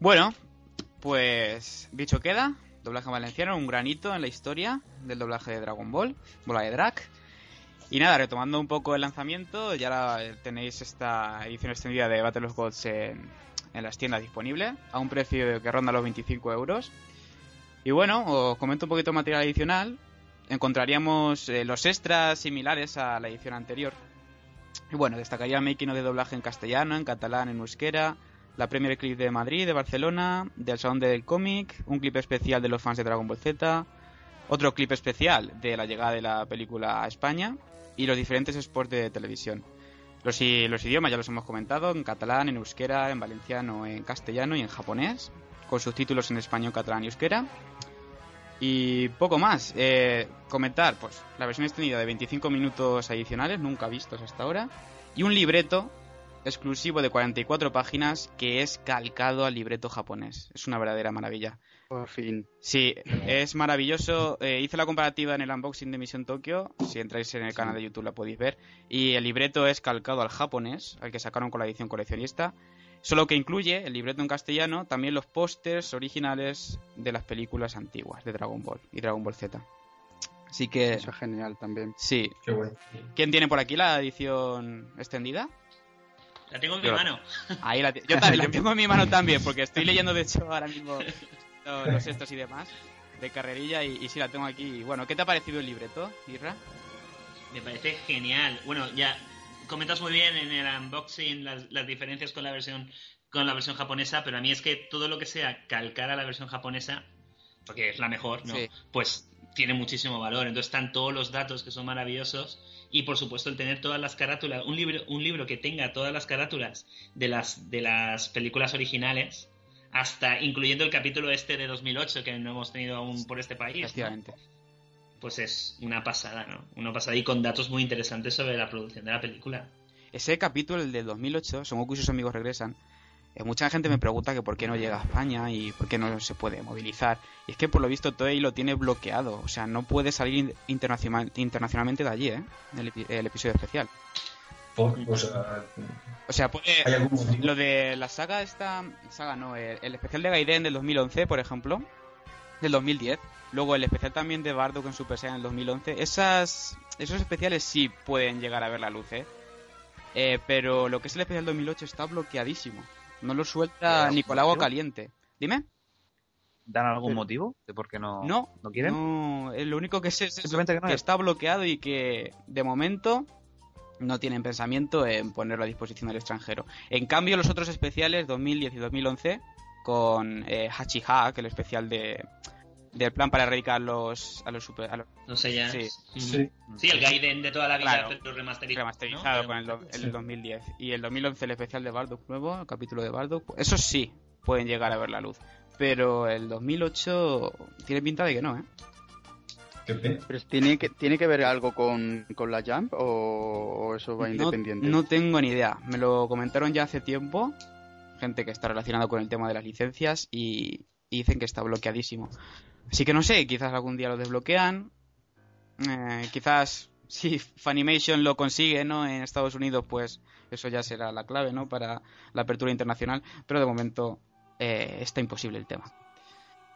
Bueno, pues dicho queda, doblaje valenciano, un granito en la historia del doblaje de Dragon Ball, Bola de. Y nada, retomando un poco el lanzamiento, ya tenéis esta edición extendida de Battle of Gods en, las tiendas disponible, a un precio que ronda los 25 euros. Y bueno, os comento un poquito de material adicional. Encontraríamos eh, los extras similares a la edición anterior. Y bueno, destacaría making de doblaje en castellano, en catalán, en euskera, la Premier Clip de Madrid, de Barcelona, del Salón del Cómic, un clip especial de los fans de Dragon Ball Z, otro clip especial de la llegada de la película a España y los diferentes sports de televisión. Los, los idiomas ya los hemos comentado, en catalán, en euskera, en valenciano, en castellano y en japonés, con subtítulos en español, catalán y euskera. Y poco más. Eh, comentar, pues, la versión extendida de 25 minutos adicionales, nunca vistos hasta ahora. Y un libreto exclusivo de 44 páginas que es calcado al libreto japonés. Es una verdadera maravilla. Por fin. Sí, es maravilloso. Eh, hice la comparativa en el unboxing de Misión Tokio. Si entráis en el canal de YouTube la podéis ver. Y el libreto es calcado al japonés, al que sacaron con la edición coleccionista. Solo que incluye el libreto en castellano, también los pósters originales de las películas antiguas de Dragon Ball y Dragon Ball Z. Así que. Eso es genial también. Sí. ¿Quién tiene por aquí la edición extendida? La tengo en mi mano. Ahí la Yo también la tengo en mi mano también, porque estoy leyendo de hecho ahora mismo los, estos y demás de carrerilla y, sí la tengo aquí. Bueno, ¿qué te ha parecido el libreto, Irra? Me parece genial. Bueno, ya comentas muy bien en el unboxing las, diferencias con la versión con la versión japonesa, pero a mí es que todo lo que sea calcar a la versión japonesa, porque es la mejor, ¿no? Pues tiene muchísimo valor. Entonces están todos los datos que son maravillosos y por supuesto el tener todas las carátulas, un libro, un libro que tenga todas las carátulas de las, de las películas originales, hasta incluyendo el capítulo este de 2008 que no hemos tenido aún por este país. Efectivamente. Pues es una pasada, ¿no? Una pasada y con datos muy interesantes sobre la producción de la película. Ese capítulo, el del 2008, Son Goku y sus amigos regresan, eh, mucha gente me pregunta que por qué no llega a España y por qué no se puede movilizar. Y es que por lo visto Toei lo tiene bloqueado. O sea, no puede salir internacionalmente de allí, ¿eh? El, episodio especial. O sea, lo de la saga esta... Saga no, el, especial de Gaiden del 2011, por ejemplo. Del 2010. Luego el especial también de Bardock en Super Saiyan en el 2011. Esas, esos especiales sí pueden llegar a ver la luz, ¿eh? ¿eh? pero lo que es el especial 2008 está bloqueadísimo. No lo suelta ni con agua caliente. Dime. ¿Dan algún motivo de por qué no, no, no quieren? No, lo único que es, Simplemente que, está bloqueado y que de momento no tienen pensamiento en ponerlo a disposición del extranjero. En cambio, los otros especiales 2010 y 2011 con eh, Hachiha, que es el especial de del plan para erradicar los, a los super. A no sé ya. Sí. Sí. el Gaiden de toda la vida, pero remasterizado. Remasterizado con el, el, 2010. Y el 2011 el especial de Bardock nuevo, el capítulo de Bardock. Eso sí, pueden llegar a ver la luz. Pero el 2008 tiene pinta de que no, ¿eh? ¿Pero tiene que, tiene que ver algo con, con la Jump o, eso va independiente? No tengo ni idea. Me lo comentaron ya hace tiempo. Gente que está relacionada con el tema de las licencias y, y dicen que está bloqueadísimo. Así que no sé, quizás algún día lo desbloquean. Eh, quizás si Funimation lo consigue, ¿no? En Estados Unidos, pues eso ya será la clave, ¿no? Para la apertura internacional. Pero de momento eh, está imposible el tema.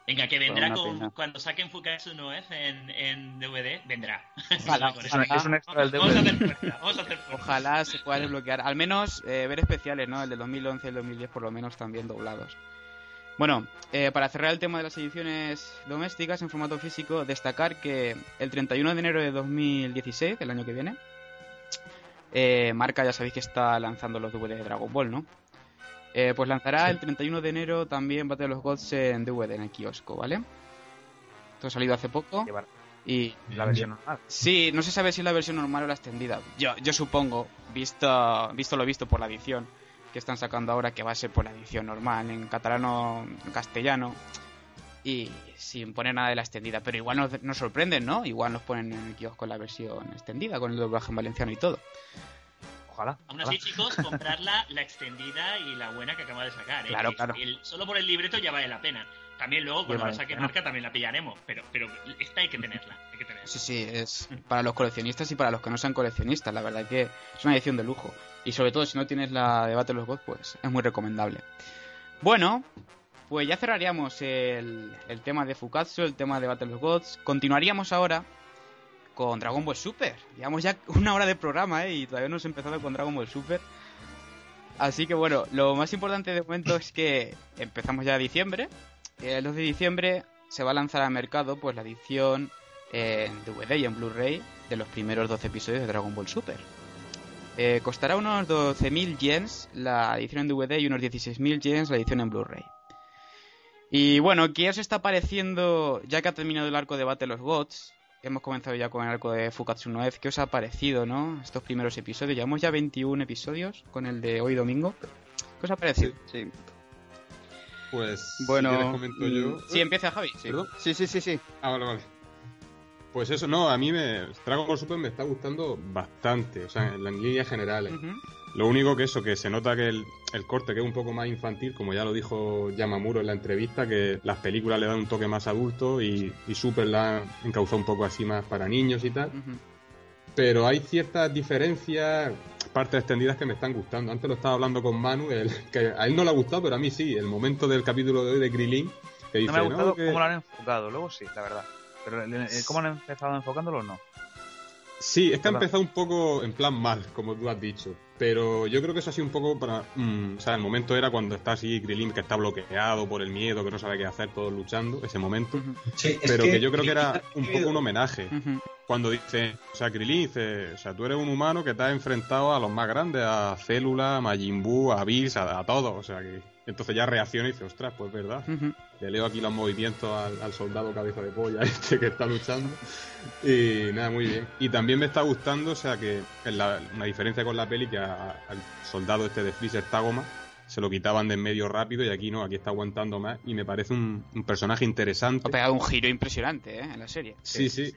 Venga, que vendrá con, cuando saquen Fukatsu no F en, DVD, vendrá. Ojalá, es un extra del DVD. Vamos a hacer Ojalá se pueda desbloquear. Al menos eh, ver especiales, ¿no? El de 2011 y el 2010 por lo menos también doblados. Bueno, eh, para cerrar el tema de las ediciones domésticas en formato físico, destacar que el 31 de enero de 2016, el año que viene, eh, Marca ya sabéis que está lanzando los DVD de Dragon Ball, ¿no? Eh, pues lanzará el 31 de enero también Battle of los Gods en DVD en el kiosco, ¿vale? Esto ha salido hace poco. Y la versión normal. Sí, no se sabe si es la versión normal o la extendida. Yo, yo supongo, visto, visto lo visto por la edición, que están sacando ahora, que va a ser por la edición normal, en catalano, en castellano, y sin poner nada de la extendida. Pero igual nos, nos sorprenden, ¿no? Igual nos ponen en el kiosco la versión extendida, con el doblaje en valenciano y todo. Ojalá. Aún así, chicos, comprar la, extendida y la buena que acaba de sacar. ¿eh? Claro, claro. solo por el libreto ya vale la pena. También luego, cuando la saque marca, también la pillaremos. Pero, pero esta hay que tenerla. Hay que tenerla. Sí, sí, es para los coleccionistas y para los que no sean coleccionistas. La verdad que es una edición de lujo. Y sobre todo, si no tienes la de Battle of Gods, pues es muy recomendable. Bueno, pues ya cerraríamos el, el tema de Fukatsu, el tema de Battle of Gods. Continuaríamos ahora con Dragon Ball Super. Llevamos ya una hora de programa, ¿eh? Y todavía no hemos empezado con Dragon Ball Super. Así que bueno, lo más importante de momento es que empezamos ya diciembre. El 2 de diciembre se va a lanzar al mercado pues la edición en DVD y en Blu-ray de los primeros 12 episodios de Dragon Ball Super. Eh, costará unos 12.000 yens la edición en DVD y unos 16.000 yens la edición en Blu-ray. Y bueno, ¿qué os está pareciendo, ya que ha terminado el arco de Battle of Gods? hemos comenzado ya con el arco de Fukatsu no ¿Qué os ha parecido, no? Estos primeros episodios. Llevamos ya 21 episodios con el de hoy domingo. ¿Qué os ha parecido? Sí. Pues, bueno, si comento yo. Sí, empieza Javi. Sí. sí, sí, sí, sí. Ah, vale, vale. Pues eso, no, a mí me. Dragon Ball Super me está gustando bastante, o sea, en las líneas generales. Lo único que eso, que se nota que el, corte que es un poco más infantil, como ya lo dijo Yamamuro en la entrevista, que las películas le dan un toque más adulto y, Super la han encauzado un poco así más para niños y tal. Pero hay ciertas diferencias, partes extendidas que me están gustando. Antes lo estaba hablando con Manu, que a él no le ha gustado, pero a mí sí. El momento del capítulo de hoy de Krillin, que dice... No me ha gustado cómo lo han enfocado, luego sí, la verdad. Pero cómo han empezado enfocándolo, no. Sí, es que ha empezado un poco en plan mal, como tú has dicho. Pero yo creo que eso ha sido un poco para. Mm, o sea, el momento era cuando está así Krillin, que está bloqueado por el miedo, que no sabe qué hacer, todos luchando, ese momento. pero que, yo creo que era un poco un homenaje. Cuando dice. O sea, Krillin dice. O sea, tú eres un humano que te has enfrentado a los más grandes, a Célula, a Majin Buu, a Bills, a, a todos. O sea, que entonces ya reacciona y dice, ostras, pues verdad. Le leo aquí los movimientos al, soldado cabeza de polla este que está luchando. Y nada, muy bien. Y también me está gustando, o sea, que la, una diferencia con la peli, que al soldado este de Freezer Tagoma se lo quitaban de en medio rápido y aquí no, aquí está aguantando más y me parece un, personaje interesante. Ha pegado un giro impresionante ¿eh? en la serie. Sí, sí.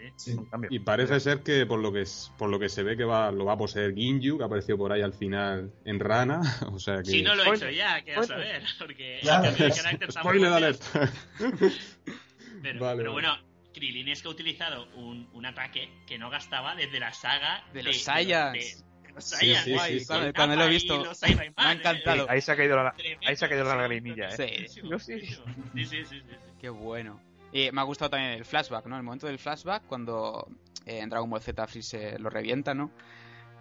Y parece ser que por lo que por lo que se ve que va lo va a poseer Ginju, que ha aparecido por ahí al final en Rana, o sea que Si no lo he hecho ya, que a saber, porque ya, el carácter Spoiler alert. pero, pero bueno, Krillin es que ha utilizado un, un, ataque que no gastaba desde la saga de, los Saiyans sí, sí, cuando, lo he visto, me ha encantado. ahí se ha caído la, ahí se ha caído la lagrimilla, ¿eh? Sí. Sí, sí, sí, Qué bueno. Y me ha gustado también el flashback, ¿no? El momento del flashback cuando eh, en Dragon Ball Z Freeze lo revienta, ¿no?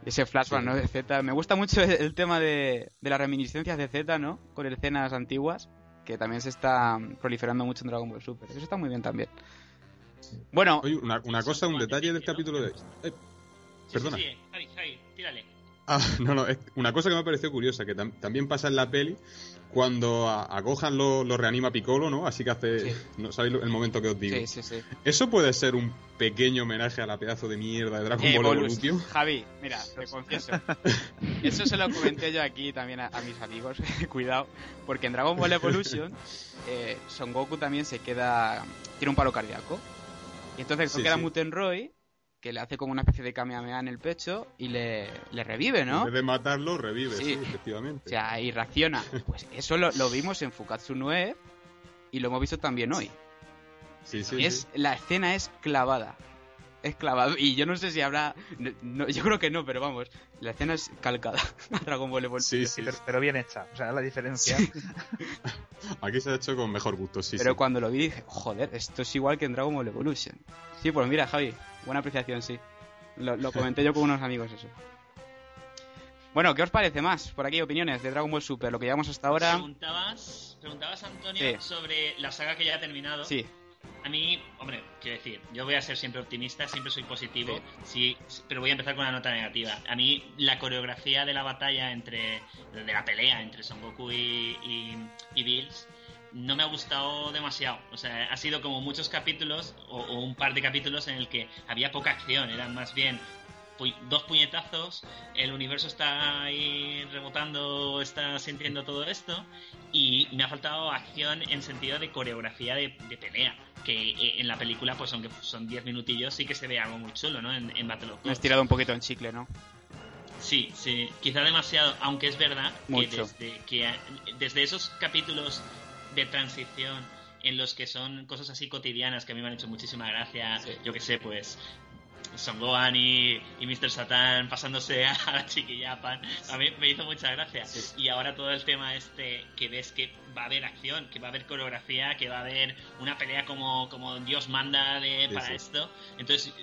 Ese flashback, ¿no? De Z. Me gusta mucho el, tema de, de, las reminiscencias de Z, ¿no? Con escenas antiguas, que también se está proliferando mucho en Dragon Ball Super. Eso está muy bien también. Bueno. Oye, una, una cosa, un detalle del capítulo de. Eh, perdona. Sí, sí, tírale. Ah, no, no, es una cosa que me ha parecido curiosa, que también pasa en la peli, cuando a, Gohan lo, reanima Piccolo, ¿no? Así que hace, ¿no sabéis el momento que os digo? Sí, sí, sí. ¿Eso puede ser un pequeño homenaje a la pedazo de mierda de Dragon Ball Evolution? Javi, mira, te confieso. Eso se lo comenté yo aquí también a, mis amigos, cuidado, porque en Dragon Ball Evolution eh, Son Goku también se queda, tiene un paro cardíaco. Y entonces se queda Muten Roy que le hace como una especie de kamehameha en el pecho y le, revive, ¿no? En vez de matarlo, revive, sí, efectivamente. O sea, y reacciona. Pues eso lo, vimos en Fukatsu 9 y lo hemos visto también hoy. Sí, sí, es, La escena es clavada. Es clavada. Y yo no sé si habrá... yo creo que no, pero vamos. La escena es calcada a Dragon Ball Evolution. Sí, sí. Pero, bien hecha. O sea, la diferencia... Aquí se ha hecho con mejor gusto, sí. Pero cuando lo vi dije, joder, esto es igual que en Dragon Ball Evolution. Sí, pues mira, Javi, buena apreciación, sí. Lo, comenté yo con unos amigos eso. Bueno, ¿qué os parece más? Por aquí opiniones de Dragon Ball Super, lo que llevamos hasta ahora. Preguntabas, preguntabas Antonio, sobre la saga que ya ha terminado. Sí. A mí, hombre, quiero decir, yo voy a ser siempre optimista, siempre soy positivo, sí. pero voy a empezar con una nota negativa. A mí la coreografía de la batalla entre, de la pelea entre Son Goku y, y, y Bills no me ha gustado demasiado. O sea, ha sido como muchos capítulos o, un par de capítulos en el que había poca acción, eran más bien dos puñetazos, el universo está ahí rebotando, está sintiendo todo esto, y me ha faltado acción en sentido de coreografía de, pelea. Que eh, en la película, pues aunque son 10 minutillos, sí que se ve algo muy chulo, ¿no? En, en Battle of Me has tirado un poquito en chicle, ¿no? Sí, sí, quizá demasiado, aunque es verdad que desde, que desde esos capítulos de transición en los que son cosas así cotidianas que a mí me han hecho muchísima gracia, yo que sé, pues son Gohan y, y Mr. Satan pasándose a la chiquillapan. A mí me hizo mucha gracia. Y ahora todo el tema este que ves que va a haber acción, que va a haber coreografía, que va a haber una pelea como, como Dios manda de, para esto. Entonces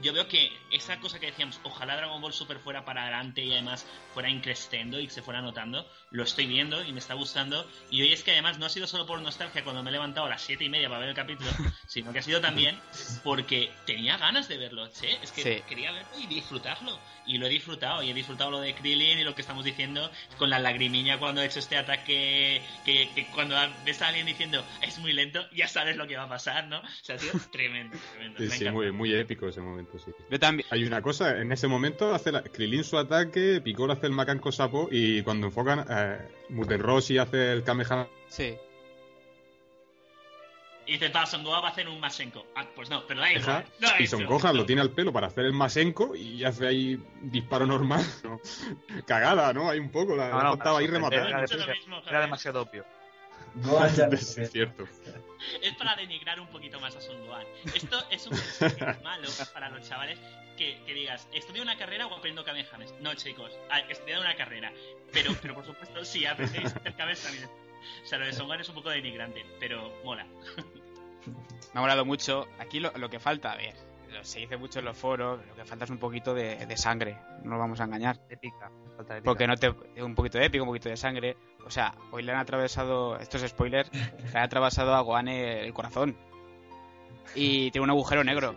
yo veo que esa cosa que decíamos, ojalá Dragon Ball Super fuera para adelante y además fuera increciendo y se fuera notando, lo estoy viendo y me está gustando. Y hoy es que además no ha sido solo por nostalgia cuando me he levantado a las siete y media para ver el capítulo, sino que ha sido también porque tenía ganas de verlo. Es que quería verlo y disfrutarlo. Y lo he disfrutado, y he disfrutado lo de Krillin y lo que estamos diciendo con la lagrimilla cuando he hecho este ataque, que, cuando ves a alguien diciendo es muy lento, ya sabes lo que va a pasar, ¿no? O sea, ha sido tremendo, tremendo. Sí, sí, muy, muy épico ese momento, sí. Yo también. Hay una cosa, en ese momento hace la, Krilin su ataque, Piccolo hace el Macanco Sapo y cuando enfocan, eh, Muten Rossi hace el Kamehameha. Sí. Y dice, va, Son Gohan va a hacer un Masenko. Ah, pues no, pero da igual. y Son Gohan lo tiene al pelo para hacer el Masenko y hace ahí disparo normal. Cagada, ¿no? Hay un poco, la, no, estaba ahí rematada. Era, era, demasiado obvio. No, es cierto. Es para denigrar un poquito más a Son Gohan. Esto es un mensaje malo para los chavales que, que digas, ¿estudio una carrera o aprendo Kamehamehas? No, chicos, estudiado una carrera. Pero, pero por supuesto, sí, aprendéis hacer Kamehamehas también. O sea, lo de Son Gohan es un poco denigrante, pero mola. Me ha molado mucho. Aquí lo, lo que falta, a ver, se dice mucho en los foros, lo que falta es un poquito de, de sangre, no nos vamos a engañar. Épica, falta épica. Porque no te. Un poquito de épico, un poquito de sangre. O sea, hoy le han atravesado, esto es spoiler, le han atravesado a Goane el corazón. Y tiene un agujero negro.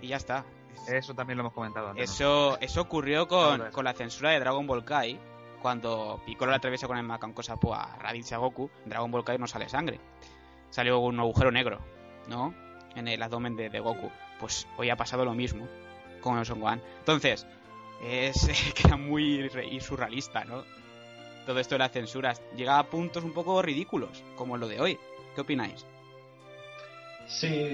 Y ya está. Eso también lo hemos comentado antes. Eso, eso ocurrió con, con la censura de Dragon Ball Kai. Cuando Piccolo le atraviesa con el Makanko Sapo a Raditz y a Goku, en Dragon Ball Kai no sale sangre. Salió un agujero negro, ¿no? En el abdomen de, de Goku. Pues hoy ha pasado lo mismo con Son Gohan. Entonces, es queda muy surrealista, ¿no? todo esto de las censuras llega a puntos un poco ridículos, como lo de hoy. ¿Qué opináis? Sí,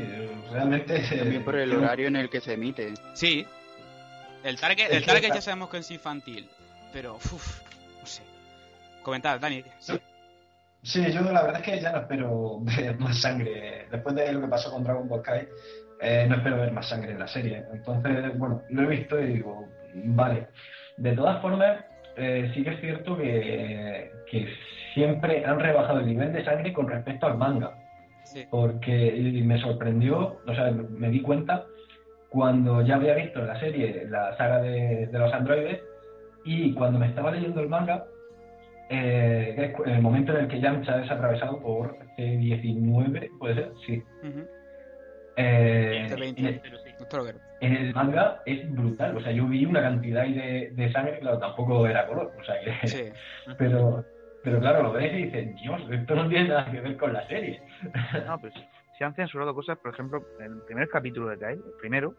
realmente. También por el horario en el que se emite. Sí. El target, el target ya sabemos que es infantil, pero. Uf, no sé. Comentad, Dani. Sí. sí. yo la verdad es que ya no espero ver más sangre. Después de lo que pasó con Dragon Ball Kai, eh, no espero ver más sangre en la serie. Entonces, bueno, lo he visto y digo, vale. De todas formas, eh, sí que es cierto que, siempre han rebajado el nivel de sangre con respecto al manga. Porque me sorprendió, o sea, me di cuenta cuando ya había visto la serie la saga de, los androides y cuando me estaba leyendo el manga, eh, el momento en el que Yamcha es atravesado por C19, ¿puede ser? Sí. En el manga es brutal, o sea, yo vi una cantidad de, de sangre, claro, tampoco era color, o sea que... Pero, pero claro, lo ves y dices, Dios, esto no tiene nada que ver con la serie. No, pues se han censurado cosas, por ejemplo, en el primer capítulo de Kai, el primero,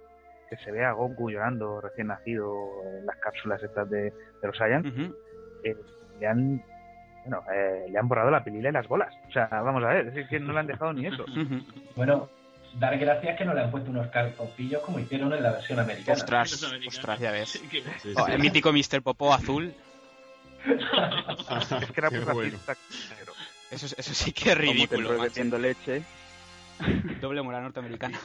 que se ve a Goku llorando recién nacido en las cápsulas estas de, de los Saiyans, eh, le han bueno, eh, le han borrado la pilila y las bolas. O sea, vamos a ver, es que no le han dejado ni eso. Bueno, dar gracias que no le han puesto unos calzoncillos como hicieron en la versión americana. Ostras, ostras, ya ves. Oh, el mítico Mr. Popó azul. es que era muy eso, eso sí que es ridículo. Como leche. Doble moral norteamericana.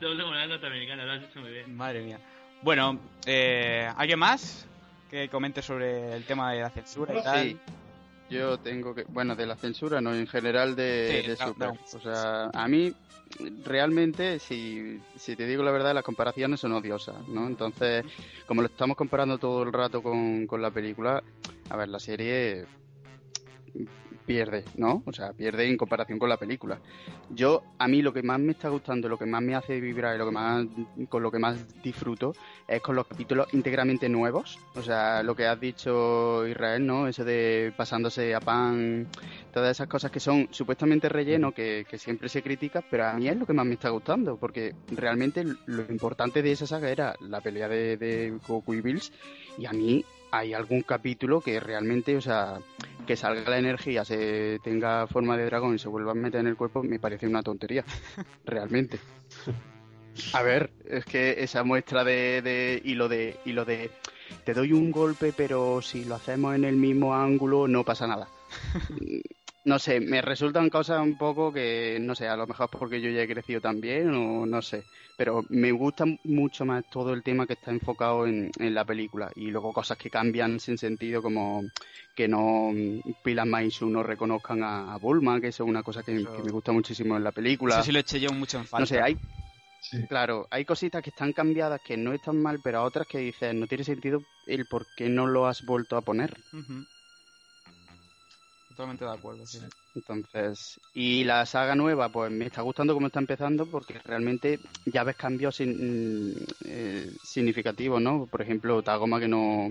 Doble moral norteamericana, lo has hecho muy bien. Madre mía. Bueno, eh, ¿alguien más que comente sobre el tema de la censura y tal? Yo tengo que, bueno, de la censura, no, en general de, Super. O sea, a mí realmente, si, si te digo la verdad, las comparaciones son odiosas, ¿no? Entonces, como lo estamos comparando todo el rato con, con la película, a ver, la serie pierde, ¿no? O sea, pierde en comparación con la película. Yo, a mí lo que más me está gustando, lo que más me hace vibrar y lo que más, con lo que más disfruto es con los capítulos íntegramente nuevos. O sea, lo que has dicho Israel, ¿no? Eso de pasándose a pan todas esas cosas que son supuestamente relleno, que, siempre se critica, pero a mí es lo que más me está gustando, porque realmente lo importante de esa saga era la pelea de, de Goku y Bills, y a mí hay algún capítulo que realmente, o sea, que salga la energía, se tenga forma de dragón y se vuelva a meter en el cuerpo, me parece una tontería, realmente. A ver, es que esa muestra de, de y lo de y lo de te doy un golpe, pero si lo hacemos en el mismo ángulo no pasa nada. no sé, me resultan cosas un poco que, no sé, a lo mejor porque yo ya he crecido también o no sé, pero me gusta mucho más todo el tema que está enfocado en, la película y luego cosas que cambian sin sentido como que no Pilas Maisu no reconozcan a, Bulma, que eso es una cosa que, me gusta muchísimo en la película. Eso sí lo eché yo mucho en falta. No sé, hay, Claro, hay cositas que están cambiadas que no están mal, pero a otras que dices, no tiene sentido el por qué no lo has vuelto a poner. Totalmente de acuerdo, sí. Entonces, y la saga nueva, pues me está gustando cómo está empezando porque realmente ya ves cambios sin, eh, significativos, ¿no? Por ejemplo, Tagoma que no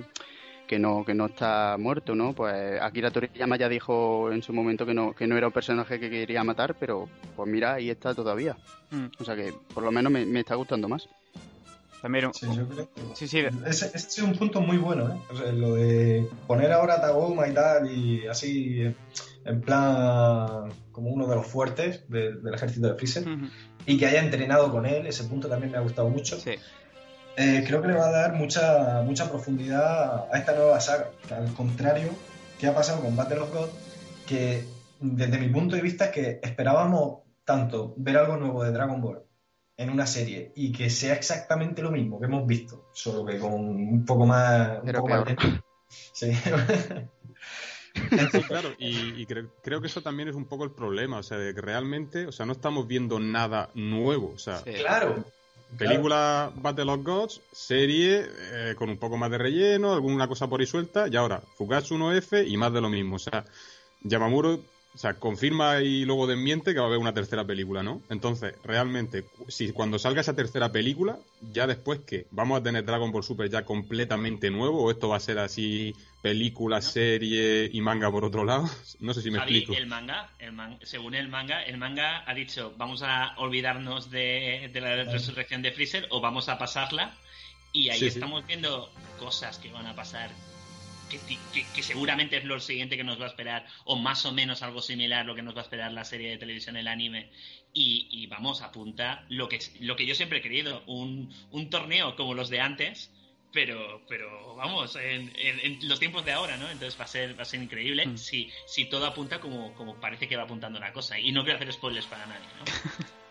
que no que no está muerto, ¿no? Pues Akira Toriyama ya dijo en su momento que no que no era un personaje que quería matar, pero pues mira, ahí está todavía. Mm. O sea que por lo menos me, está gustando más. También sí, yo creo sí, sí. Ese, es un punto muy bueno, ¿eh? lo de poner ahora a Tagoma y tal, y así, en plan, como uno de los fuertes del ejército de Freezer, y que haya entrenado con él, ese punto también me ha gustado mucho. Sí. Eh, creo que le va a dar mucha, mucha profundidad a esta nueva saga. Al contrario, ¿qué ha pasado con Battle of God? Que desde mi punto de vista es que esperábamos tanto ver algo nuevo de Dragon Ball en una serie y que sea exactamente lo mismo que hemos visto, solo que con un poco más... Un poco más sí. claro, y, creo, que eso también es un poco el problema, o sea, de que realmente, o sea, no estamos viendo nada nuevo, o sea, claro. Película Battle of Gods, serie eh, con un poco más de relleno, alguna cosa por ahí suelta, y ahora Fugatsu 1F y más de lo mismo. O sea, Yamamuro o sea, confirma y luego desmiente que va a haber una tercera película, ¿no? Entonces, realmente, si cuando salga esa tercera película, ya después que vamos a tener Dragon Ball Super ya completamente nuevo, o esto va a ser así película, serie y manga por otro lado, no sé si me explico. El manga, el según el manga, el manga ha dicho vamos a olvidarnos de, la resurrección de Freezer o vamos a pasarla y ahí estamos viendo cosas que van a pasar que, seguramente es lo siguiente que nos va a esperar, o más o menos algo similar lo que nos va a esperar la serie de televisión, el anime. Y, vamos, apunta lo que, lo que yo siempre he querido, un, torneo como los de antes, pero, pero vamos, en, los tiempos de ahora, ¿no? Entonces va a ser, va a ser increíble mm. si, si todo apunta como, como parece que va apuntando la cosa. Y no quiero hacer spoilers para nadie, ¿no?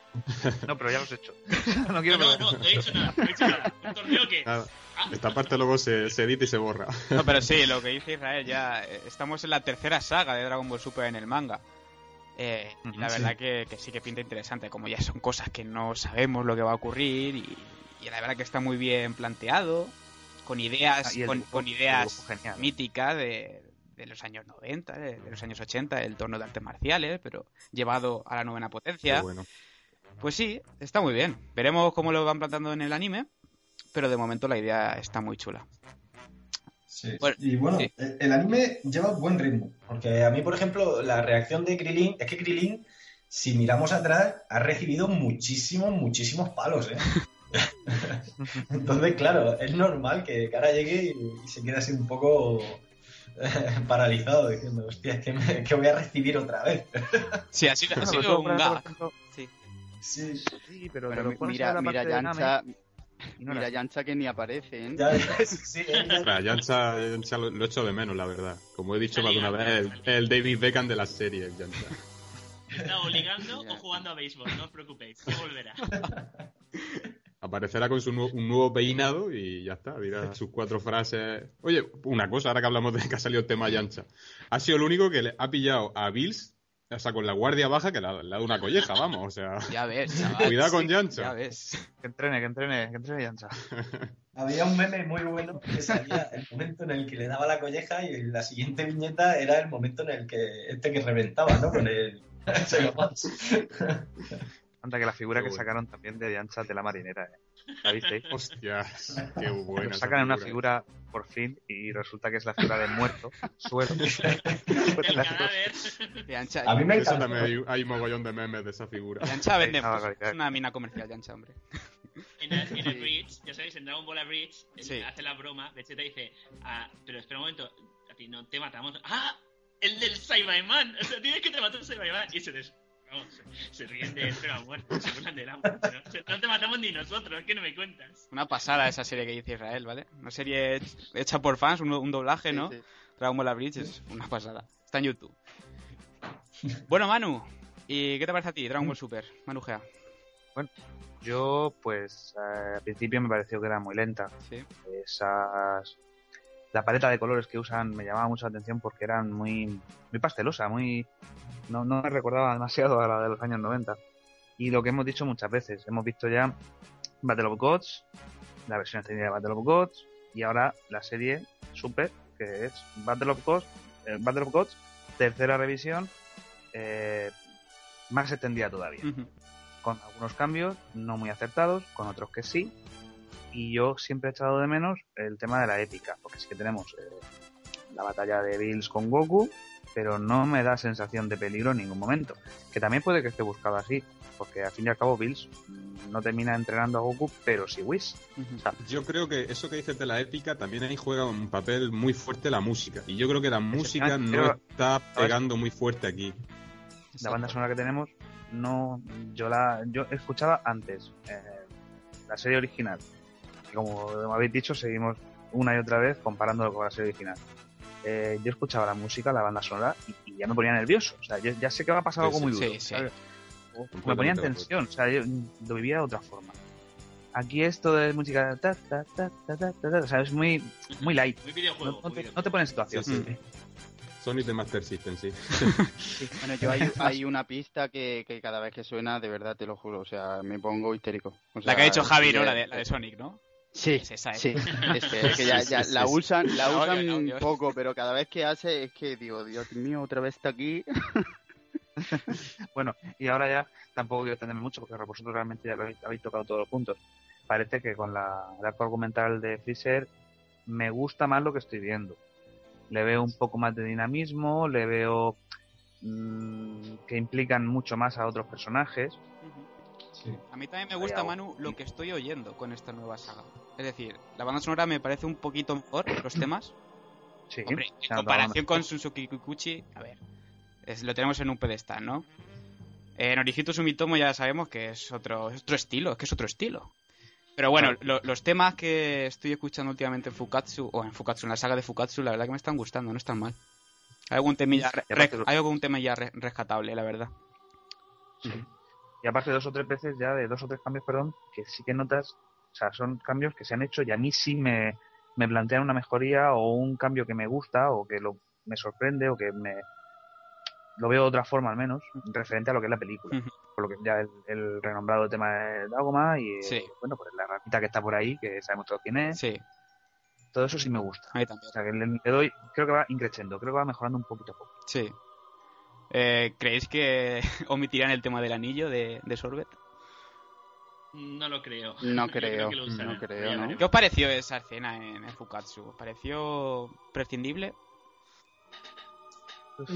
No, pero ya lo has hecho. No, quiero no, no, no, he hecho nada, no he hecho nada. Un torneo que... Ah. Esta parte luego se, se, edita y se borra. No, pero sí, lo que dice Israel, ya eh, estamos en la tercera saga de Dragon Ball Super en el manga. Eh, la verdad Que, que, sí que pinta interesante, como ya son cosas que no sabemos lo que va a ocurrir y, la verdad que está muy bien planteado, con ideas, ah, con, ideas míticas de, de, los años 90, de, de, los años 80, el torno de artes marciales, pero llevado a la novena potencia. Bueno. Pues sí, está muy bien. Veremos cómo lo van plantando en el anime, pero de momento la idea está muy chula. Sí. y bueno, el, anime lleva buen ritmo, porque a mí, por ejemplo, la reacción de Krilin, es que Krilin, si miramos atrás, ha recibido muchísimos, muchísimos palos, ¿eh? Entonces, claro, es normal que cara llegue y, se quede así un poco eh, paralizado, diciendo, hostia, es que, que, voy a recibir otra vez. sí, sido, ha sido un gag. Sí, sí pero, mira, mira Yancha, mira Yancha que ni aparece, ¿eh? sí, Yancha, Yancha lo, lo, echo de menos, la verdad. Como he dicho más de una vez, el, David Beckham de la serie, Yancha. Está o ligando o jugando a béisbol, no os preocupéis, que volverá. Aparecerá con su un nuevo peinado y ya está, dirá sus cuatro frases. Oye, una cosa, ahora que hablamos de que ha salido el tema Yancha. Ha sido el único que le ha pillado a Bills o sea, con la guardia baja que le ha, dado una colleja, vamos, o sea. Ya ves, Cuidado con Yancha. Ya ves. Que entrene, que entrene, que entrene Yancha. Había un meme muy bueno que salía el momento en el que le daba la colleja y la siguiente viñeta era el momento en el que este que reventaba, ¿no? Con el. Anda que la figura que sacaron también de Yancha de la marinera, ¿eh? ¿La visteis? Hostias, qué buena. sacan una figura por fin y resulta que es la figura del muerto, suelo. A mí me Eso también hay, hay, mogollón de memes de esa figura. Yancha vende, es una mina comercial, Yancha, hombre. En el, en el Bridge, ya sabéis, en Dragon Ball Bridge, hace la broma, de hecho te dice, ah, pero espera un momento, a ti no te matamos. ¡Ah! El del Saibaman. O sea, tienes que te matar el Saibaman. Y se des... se, ríen de él, pero a muerte, se burlan de él. No, te matamos ni nosotros, es que no me cuentas. Una pasada esa serie que dice Israel, ¿vale? Una serie hecha por fans, un, doblaje, ¿no? Dragon Ball Bridge es una pasada. Está en YouTube. Bueno, Manu, ¿y qué te parece a ti, Dragon Ball Super? Manu Gea. Bueno, yo, pues, al principio me pareció que era muy lenta. Sí. Esas la paleta de colores que usan me llamaba mucho la atención porque eran muy, muy pastelosa, muy no, no me recordaba demasiado a la de los años 90. Y lo que hemos dicho muchas veces, hemos visto ya Battle of Gods, la versión extendida de Battle of Gods, y ahora la serie Super, que es Battle of Gods, eh, Battle of Gods tercera revisión, eh, más extendida todavía. Con algunos cambios, no muy acertados, con otros que sí, y yo siempre he echado de menos el tema de la épica, porque sí que tenemos eh, la batalla de Bills con Goku, pero no me da sensación de peligro en ningún momento. Que también puede que esté buscado así, porque al fin y al cabo Bills no termina entrenando a Goku, pero sí Whis. yo creo que eso que dices de la épica también ahí juega un papel muy fuerte la música. Y yo creo que la música no está pegando muy fuerte aquí. La banda sonora que tenemos, no, yo la, yo escuchaba antes eh, la serie original como habéis dicho, seguimos una y otra vez comparándolo con la serie original. Eh, yo escuchaba la música, la banda sonora, y, ya me ponía nervioso. O sea, yo ya sé que va a pasar algo muy duro. Me ponía en tensión, o sea, yo lo vivía de otra forma. Aquí esto de música, ta, ta, ta, o sea, es muy, muy light. Muy videojuego, no, te, no, te, pone en situación. Sonic de Master System, sí. Bueno, yo hay, hay una pista que, que, cada vez que suena, de verdad te lo juro, o sea, me pongo histérico. la que ha hecho Javi, ¿no? La de, la de Sonic, ¿no? Sí, es esa, ¿eh? sí. Es que, ya, ya la usan, la usan un poco, pero cada vez que hace es que digo, Dios mío, otra vez está aquí. bueno, y ahora ya tampoco quiero extenderme mucho porque vosotros realmente ya lo habéis, tocado todos los puntos. Parece que con la, el arco argumental de Freezer me gusta más lo que estoy viendo. Le veo un poco más de dinamismo, le veo mmm, que implican mucho más a otros personajes. A mí también me gusta, Manu, lo que estoy oyendo con esta nueva saga. Es decir, la banda sonora me parece un poquito mejor, los temas. Sí. Hombre, en comparación con Suzuki Kikuchi, a ver, lo tenemos en un pedestal, ¿no? En Orihito Sumitomo ya sabemos que es otro, otro estilo, es que es otro estilo. Pero bueno, los temas que estoy escuchando últimamente en Fukatsu, o en Fukatsu, en la saga de Fukatsu, la verdad que me están gustando, no están mal. Hay algún temilla, hay algún tema ya rescatable, la verdad. Sí. Y aparte dos o tres veces ya, de dos o tres cambios, perdón, que sí que notas, o sea, son cambios que se han hecho y a mí sí me, me plantean una mejoría o un cambio que me gusta o que lo, me sorprende o que me lo veo de otra forma al menos, referente a lo que es la película. Por lo que ya el, renombrado tema de Dagoma y bueno, pues la ramita que está por ahí, que sabemos todos quién es. Sí. Todo eso sí me gusta. A mí también. O sea, que le, doy, creo que va increciendo, creo que va mejorando un poquito a poco. Sí. Eh, ¿Creéis que omitirán el tema del anillo de, Sorbet? No lo creo. No creo, no creo, ¿Qué os pareció esa escena en, Fukatsu? ¿Os pareció prescindible?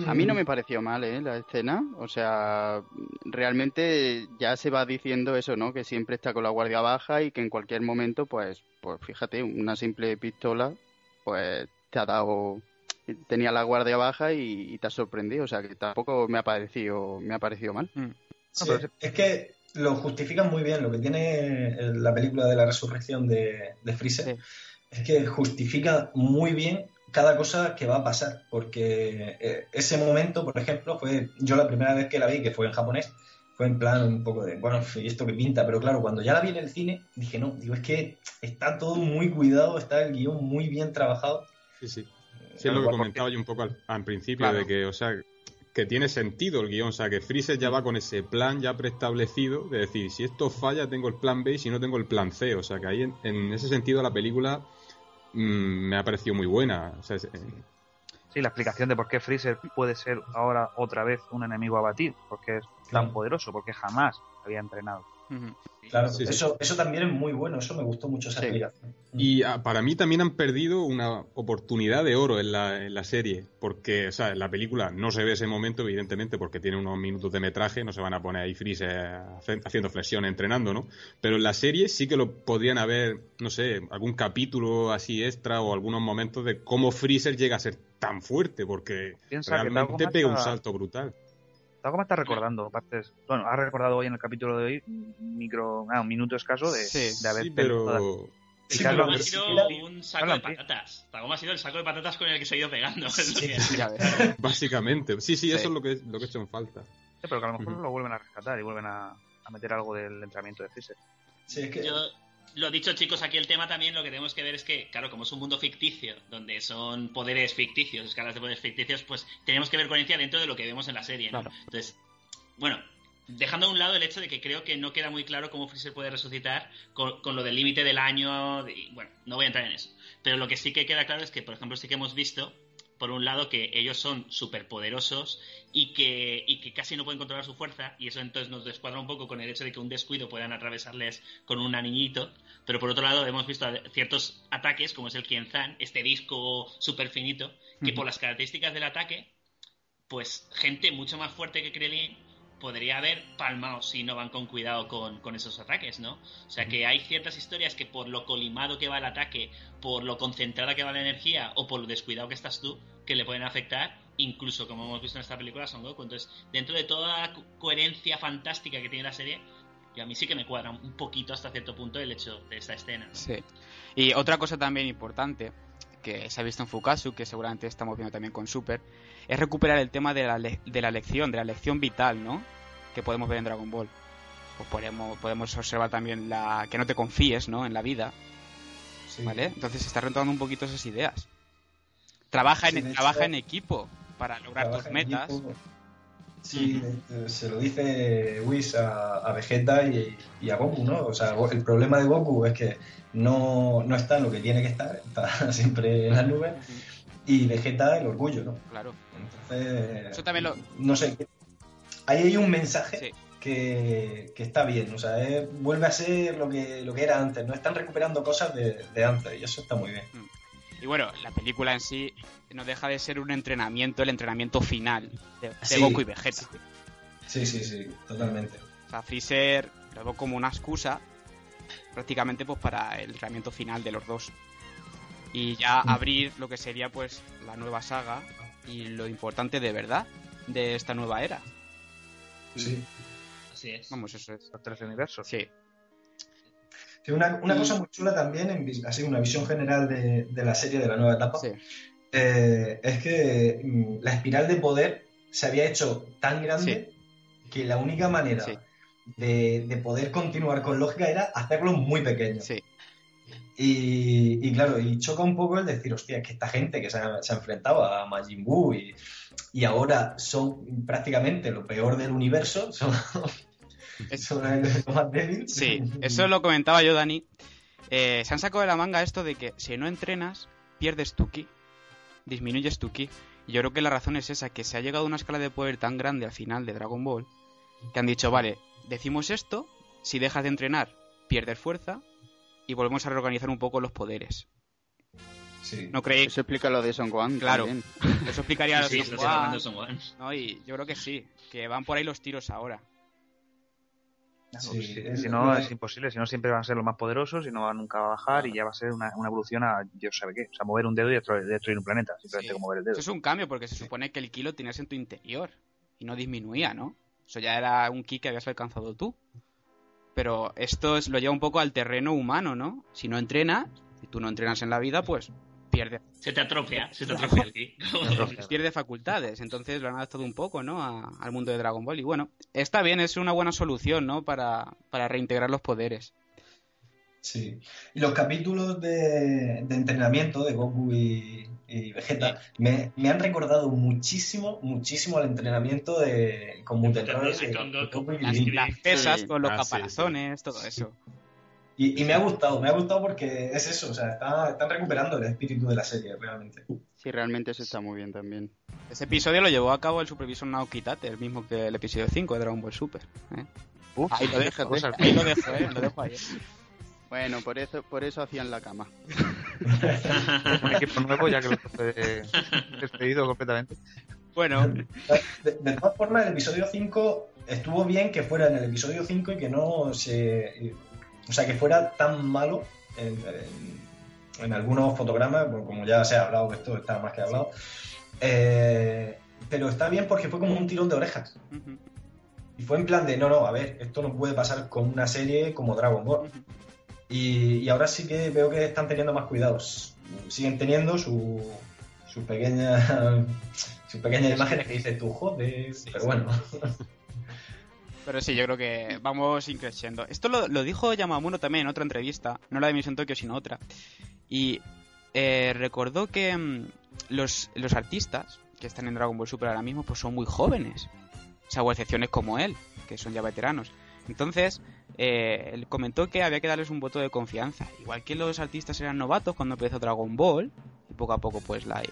A mí no me pareció mal, ¿eh? La escena. O sea, realmente ya se va diciendo eso, ¿no? Que siempre está con la guardia baja y que en cualquier momento, pues, pues fíjate, una simple pistola, pues te ha dado tenía la guardia baja y, te ha sorprendido, o sea que tampoco me ha parecido, me ha parecido mal. Mm. es que lo justifican muy bien, lo que tiene la película de la resurrección de, de Freezer es que justifica muy bien cada cosa que va a pasar, porque eh, ese momento, por ejemplo, fue yo la primera vez que la vi, que fue en japonés, fue en plan un poco de, bueno, esto que pinta, pero claro, cuando ya la vi en el cine, dije, no, digo, es que está todo muy cuidado, está el guion muy bien trabajado. Sí, sí. Sí, es lo que comentaba yo un poco al, principio, de que, o sea, que tiene sentido el guion, o sea, que Freezer ya va con ese plan ya preestablecido, de decir, si esto falla tengo el plan B y si no tengo el plan C, o sea, que ahí en, ese sentido la película mm, me ha parecido muy buena. O sea, sí, Sí, la explicación de por qué Freezer puede ser ahora otra vez un enemigo a batir, porque es tan poderoso, porque jamás había entrenado. Claro, eso, eso también es muy bueno, eso me gustó mucho esa explicación. Y ah, para mí también han perdido una oportunidad de oro en la, en la serie, porque o sea, en la película no se ve ese momento, evidentemente, porque tiene unos minutos de metraje, no se van a poner ahí Freezer haciendo flexión, entrenando, ¿no? Pero en la serie sí que lo podrían haber, no sé, algún capítulo así extra o algunos momentos de cómo Freezer llega a ser tan fuerte, porque realmente pega un salto brutal me está recordando partes. Bueno, ha recordado hoy en el capítulo de hoy un micro, ah, un minuto escaso de, de haber. Sí, pero. Sí, Tagoma ha sido un saco de patatas. Tagoma ha sido el saco de patatas con el que se ha ido pegando. Básicamente. Sí, sí, eso es lo que, lo que he hecho en falta. pero que a lo mejor lo vuelven a rescatar y vuelven a, a meter algo del entrenamiento de Freezer. Sí, es que... Yo, lo dicho, chicos, aquí el tema también lo que tenemos que ver es que, claro, como es un mundo ficticio, donde son poderes ficticios, escalas de poderes ficticios, pues tenemos que ver coherencia dentro de lo que vemos en la serie, ¿no? Entonces, bueno, dejando a un lado el hecho de que creo que no queda muy claro cómo Freezer puede resucitar con, lo del límite del año, bueno, no voy a entrar en eso. Pero lo que sí que queda claro es que, por ejemplo, sí que hemos visto por un lado, que ellos son súper poderosos y que, y que casi no pueden controlar su fuerza, y eso entonces nos descuadra un poco con el hecho de que un descuido puedan atravesarles con un anillito, pero por otro lado hemos visto ciertos ataques, como es el Kienzan, este disco súper finito, que por las características del ataque, pues gente mucho más fuerte que Krillin podría haber palmado si no van con cuidado con, esos ataques, ¿no? O sea que hay ciertas historias que por lo colimado que va el ataque, por lo concentrada que va la energía o por lo descuidado que estás tú, que le pueden afectar, incluso como hemos visto en esta película Son Goku. Entonces, dentro de toda la coherencia fantástica que tiene la serie, y a mí sí que me cuadra un poquito hasta cierto punto el hecho de esta escena. Sí. Y otra cosa también importante que se ha visto en Fukasu, que seguramente estamos viendo también con Super, es recuperar el tema de la, de la lección, de la lección vital, ¿no? Que podemos ver en Dragon Ball. Pues podemos, podemos observar también la que no te confíes, ¿no? En la vida. ¿Vale? Entonces se está retomando un poquito esas ideas. Trabaja, en, trabaja en equipo para lograr tus metas. Sí, se lo dice Whis a, Vegeta y, a Goku, ¿no? O sea, el problema de Goku es que no, no está en lo que tiene que estar, está siempre en las nubes, y Vegeta el orgullo, ¿no? Claro. Entonces, Eso también lo... no sé, ahí hay un mensaje que, está bien, o sea, vuelve a ser lo que, lo que era antes, no están recuperando cosas de, de antes, y eso está muy bien. Mm. Y bueno, la película en sí no deja de ser un entrenamiento, el entrenamiento final de, Goku y Vegeta. Sí, sí, sí, totalmente. O sea, Freezer lo veo como una excusa prácticamente pues para el entrenamiento final de los dos. Y ya mm. abrir lo que sería pues la nueva saga y lo importante de verdad de esta nueva era. Sí. Así es. Vamos, eso es. Los tres universos. Sí una, cosa muy chula también, en, así una visión general de, la serie de la nueva etapa, eh, es que mm, la espiral de poder se había hecho tan grande que la única manera de, poder continuar con lógica era hacerlo muy pequeño. Y, claro, y choca un poco el decir, hostia, que esta gente que se ha, enfrentado a Majin Buu y, y, ahora son prácticamente lo peor del universo, son, eso Sí, eso lo comentaba yo, Dani. Eh, se han sacado de la manga esto de que si no entrenas, pierdes tu ki, disminuyes tu ki. Y yo creo que la razón es esa, que se ha llegado a una escala de poder tan grande al final de Dragon Ball, que han dicho, vale, decimos esto, si dejas de entrenar, pierdes fuerza, y volvemos a reorganizar un poco los poderes. Sí. ¿No creéis? Eso explica lo de Son Gohan. Claro. Eso explicaría sí, sí, Son Gohan. No, y yo creo que sí, que van por ahí los tiros ahora si, no, es imposible, si no siempre van a ser los más poderosos y no van nunca a bajar y ya va a ser una, evolución a yo sabe qué, o sea, mover un dedo y destruir, un planeta, simplemente como mover el dedo. Eso es un cambio porque se supone que el ki lo tenías en tu interior y no disminuía, ¿no? Eso ya era un ki que habías alcanzado tú. Pero esto es, lo lleva un poco al terreno humano, ¿no? Si no entrenas, si tú no entrenas en la vida, pues pierde. Se te atrofia, se te atrofia aquí. pierde facultades, entonces lo han adaptado un poco, ¿no? al mundo de Dragon Ball. Y bueno, está bien, es una buena solución, ¿no? Para, reintegrar los poderes. Sí. Y los capítulos de, entrenamiento de Goku y, Vegeta me, han recordado muchísimo, muchísimo al entrenamiento de con Mutenroid. Las, pesas con los caparazones, todo eso. Y, me ha gustado, me ha gustado porque es eso, o sea, están recuperando el espíritu de la serie, realmente. Sí, realmente eso está muy bien también. Ese episodio lo llevó a cabo el supervisor Naoki Tate, el mismo que el episodio 5 de Dragon Ball Super. ¿eh? ahí lo dejo, ahí lo dejo, ¿eh? lo dejo ahí. Bueno, por eso, por eso hacían la cama. un equipo nuevo ya que lo he despedido completamente. Bueno. De, todas formas, el episodio 5 estuvo bien que fuera en el episodio 5 y que no se. O sea, que fuera tan malo en, algunos fotogramas, como ya se ha hablado, esto está más que hablado. Eh, pero está bien porque fue como un tirón de orejas. Y fue en plan de, no, no, a ver, esto no puede pasar con una serie como Dragon Ball. y, ahora sí que veo que están teniendo más cuidados. Siguen teniendo su, sus pequeñas sus pequeñas imágenes que dice tú, joder, pero bueno. Pero sí, yo creo que vamos increciendo. Esto lo, dijo Yamamuno también en otra entrevista, no la de Misión Tokio, sino otra. Y eh, recordó que mm, los, los artistas que están en Dragon Ball Super ahora mismo pues son muy jóvenes. O sea, excepciones como él, que son ya veteranos. Entonces, eh, él comentó que había que darles un voto de confianza. Igual que los artistas eran novatos cuando empezó Dragon Ball, poco a poco pues la,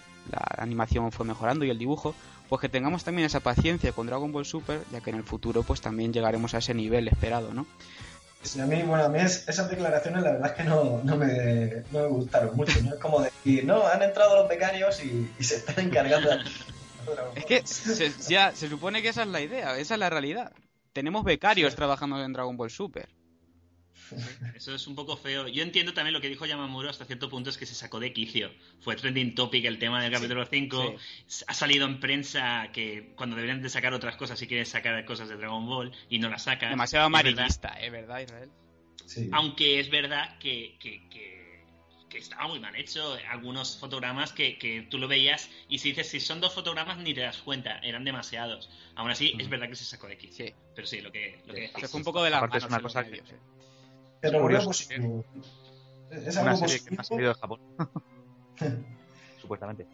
animación fue mejorando y el dibujo, pues que tengamos también esa paciencia con Dragon Ball Super, ya que en el futuro pues también llegaremos a ese nivel esperado, ¿no? Sí, a mí, bueno, a mí esas declaraciones la verdad es que no, no, me, no me gustaron mucho, ¿no? Es como decir, no, han entrado los becarios y, se están encargando de... Es que ya se supone que esa es la idea, esa es la realidad tenemos becarios trabajando en Dragon Ball Super. Eso es un poco feo. Yo entiendo también lo que dijo Yamamuro hasta cierto punto es que se sacó de quicio. Fue trending topic el tema del capítulo 5. Ha salido en prensa que cuando deberían de sacar otras cosas si quieren sacar cosas de Dragon Ball y no las sacan. Demasiado amarillista, ¿eh? ¿Verdad, Israel? Aunque es verdad que estaba muy mal hecho. Algunos fotogramas que, tú lo veías y si dices si son dos fotogramas ni te das cuenta, eran demasiados. Aún así, es verdad que se sacó de aquí. Sí. Pero sí, lo que, lo que Se fue un poco de la manos es una cosa que... Pero curioso. Es algo una serie que ha salido de Japón. Supuestamente.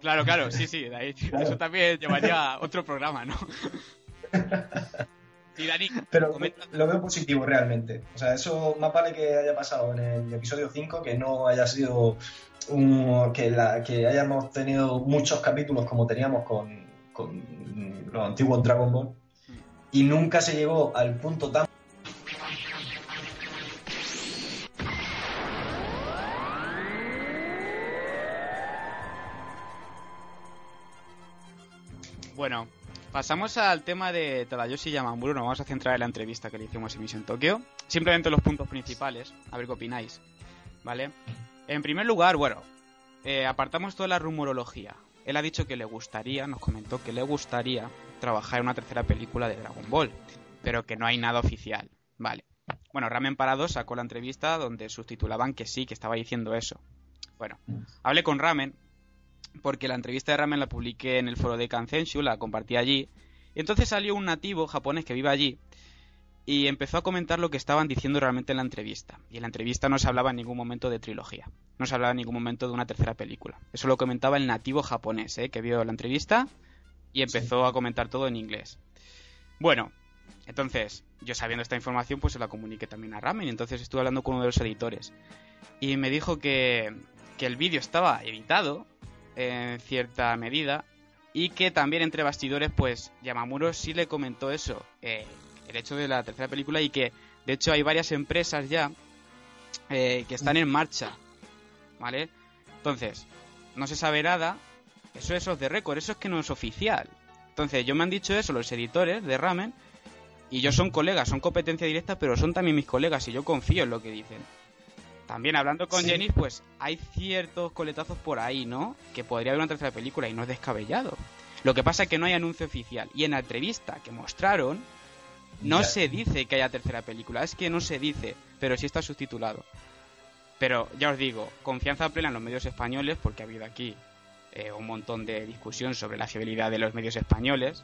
Claro, claro, sí, sí. ahí, Eso también llevaría otro programa, ¿no? Pero lo veo positivo realmente. O sea, eso más vale que haya pasado en el episodio 5, que no haya sido un, que, la, que hayamos tenido muchos capítulos como teníamos con, con los antiguos Dragon Ball y nunca se llegó al punto tan Bueno, Pasamos al tema de Tadayoshi Yamamuro. Nos vamos a centrar en la entrevista que le hicimos en Misión Tokio. Simplemente los puntos principales, a ver qué opináis. ¿Vale? En primer lugar, bueno, eh, apartamos toda la rumorología. Él ha dicho que le gustaría, nos comentó que le gustaría trabajar en una tercera película de Dragon Ball, pero que no hay nada oficial. Vale. Bueno, Ramen Parado sacó la entrevista donde subtitulaban que sí, que estaba diciendo eso. Bueno, hablé con Ramen, porque la entrevista de Ramen la publiqué en el foro de Kanzenshu, la compartí allí. Y entonces salió un nativo japonés que vive allí y empezó a comentar lo que estaban diciendo realmente en la entrevista. Y en la entrevista no se hablaba en ningún momento de trilogía, no se hablaba en ningún momento de una tercera película. Eso lo comentaba el nativo japonés, ¿eh? que vio la entrevista y empezó a comentar todo en inglés. Bueno, entonces, yo sabiendo esta información, pues se la comuniqué también a Ramen. Y entonces estuve hablando con uno de los editores. Y me dijo que, que el vídeo estaba editado en cierta medida y que también entre bastidores pues Yamamuro sí le comentó eso, eh, el hecho de la tercera película y que de hecho hay varias empresas ya eh, que están en marcha, ¿vale? Entonces, no se sabe nada, eso es de récord, eso es que no es oficial. Entonces, yo me han dicho eso los editores de Ramen y yo son colegas, son competencia directa, pero son también mis colegas y yo confío en lo que dicen. También hablando con Jenny, pues hay ciertos coletazos por ahí, ¿no? Que podría haber una tercera película y no es descabellado. Lo que pasa es que no hay anuncio oficial. Y en la entrevista que mostraron, no se dice que haya tercera película. Es que no se dice, pero sí está subtitulado. Pero ya os digo, confianza plena en los medios españoles, porque ha habido aquí eh, un montón de discusión sobre la fiabilidad de los medios españoles.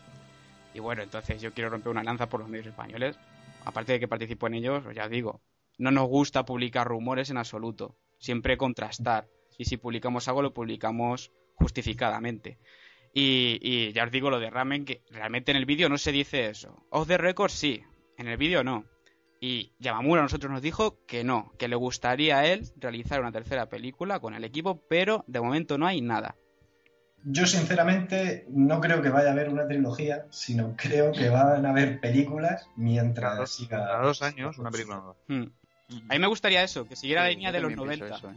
Y bueno, entonces yo quiero romper una lanza por los medios españoles. Aparte de que participo en ellos, ya os digo, no nos gusta publicar rumores en absoluto, siempre contrastar. Y si publicamos algo, lo publicamos justificadamente. Y, ya os digo lo de Ramen, que realmente en el vídeo no se dice eso. Off the record sí, en el vídeo no. Y Yamamura a nosotros nos dijo que no, que le gustaría a él realizar una tercera película con el equipo, pero de momento no hay nada. Yo sinceramente no creo que vaya a haber una trilogía, sino creo que van a haber películas mientras cada, siga... Cada dos años una película nueva. Hmm. A mí me gustaría eso, que siguiera la línea de los 90. Eso, ¿eh?